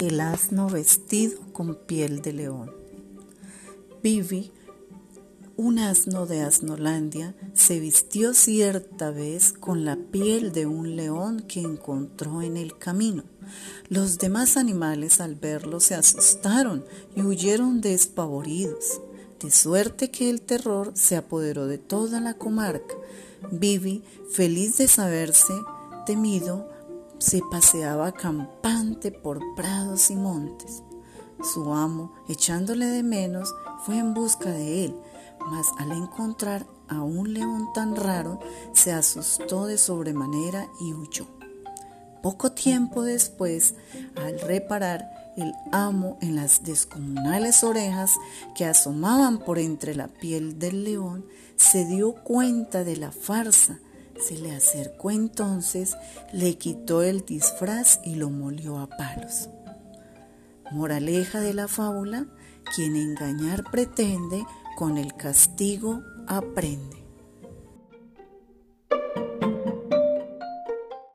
El asno vestido con piel de león. Vivi, un asno de Asnolandia, se vistió cierta vez con la piel de un león que encontró en el camino. Los demás animales al verlo se asustaron y huyeron despavoridos, de suerte que el terror se apoderó de toda la comarca. Vivi, feliz de saberse temido, se paseaba campante por prados y montes. Su amo, echándole de menos, fue en busca de él, mas al encontrar a un león tan raro, se asustó de sobremanera y huyó. Poco tiempo después, al reparar el amo en las descomunales orejas que asomaban por entre la piel del león, se dio cuenta de la farsa se le acercó entonces, le quitó el disfraz y lo molió a palos. Moraleja de la fábula, quien engañar pretende, con el castigo aprende.